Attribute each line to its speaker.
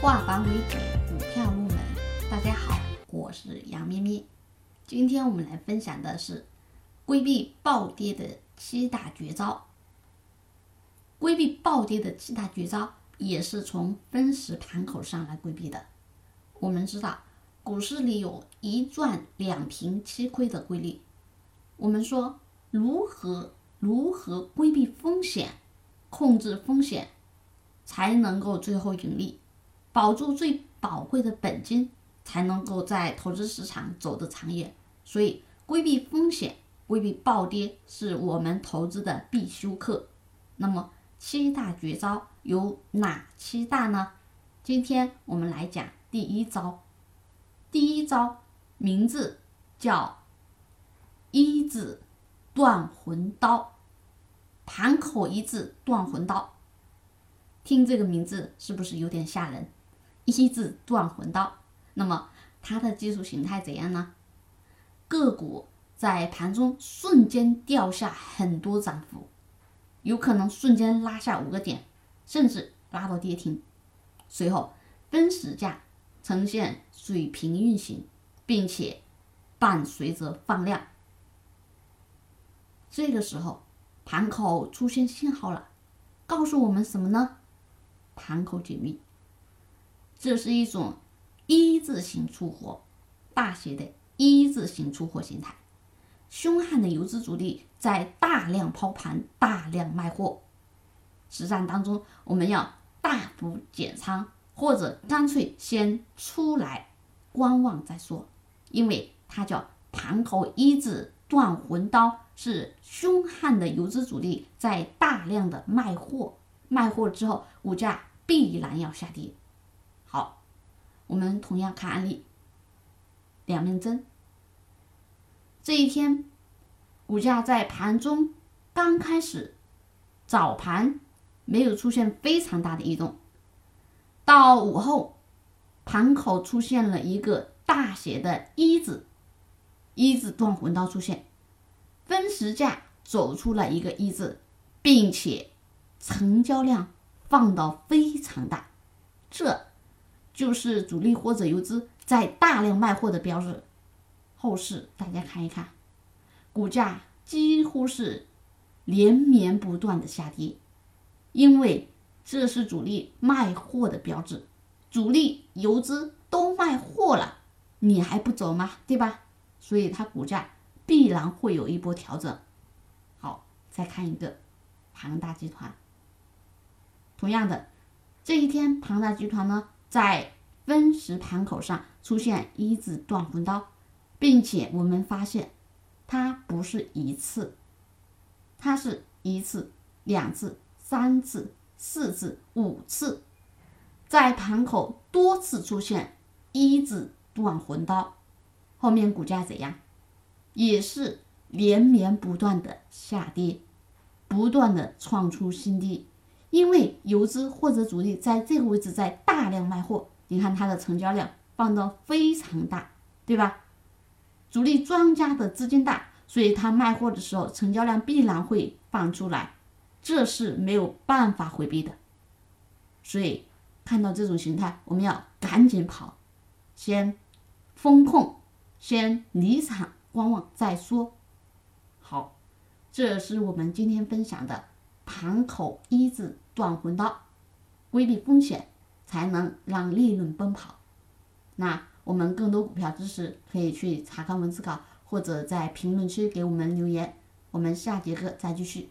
Speaker 1: 化繁为简，股票入门。大家好，我是杨咩咩。今天我们来分享的是规避暴跌的七大绝招。规避暴跌的七大绝招也是从分时盘口上来规避的。我们知道，股市里有一赚两平七亏的规律。我们说，如何如何规避风险，控制风险，才能够最后盈利。保住最宝贵的本金，才能够在投资市场走得长远。所以，规避风险、规避暴跌是我们投资的必修课。那么，七大绝招有哪七大呢？今天我们来讲第一招。第一招名字叫“一字断魂刀”，盘口一字断魂刀。听这个名字是不是有点吓人？一字断魂刀，那么它的技术形态怎样呢？个股在盘中瞬间掉下很多涨幅，有可能瞬间拉下五个点，甚至拉到跌停。随后分时价呈现水平运行，并且伴随着放量。这个时候盘口出现信号了，告诉我们什么呢？盘口紧密。这是一种一字形出货，大写的一字形出货形态。凶悍的游资主力在大量抛盘、大量卖货。实战当中，我们要大幅减仓，或者干脆先出来观望再说，因为它叫盘口一字断魂刀，是凶悍的游资主力在大量的卖货，卖货之后，股价必然要下跌。我们同样看案例，两面针。这一天，股价在盘中刚开始早盘没有出现非常大的异动，到午后盘口出现了一个大写的一字，一字断魂刀出现，分时价走出了一个一字，并且成交量放到非常大，这。就是主力或者游资在大量卖货的标志。后市大家看一看，股价几乎是连绵不断的下跌，因为这是主力卖货的标志。主力游资都卖货了，你还不走吗？对吧？所以它股价必然会有一波调整。好，再看一个庞大集团。同样的，这一天庞大集团呢？在分时盘口上出现一字断魂刀，并且我们发现它不是一次，它是一次、两次、三次、四次、五次，在盘口多次出现一字断魂刀，后面股价怎样？也是连绵不断的下跌，不断的创出新低。因为游资或者主力在这个位置在大量卖货，你看它的成交量放的非常大，对吧？主力庄家的资金大，所以他卖货的时候成交量必然会放出来，这是没有办法回避的。所以看到这种形态，我们要赶紧跑，先风控，先离场观望再说。好，这是我们今天分享的。盘口一字断魂刀，规避风险，才能让利润奔跑。那我们更多股票知识可以去查看文字稿，或者在评论区给我们留言。我们下节课再继续。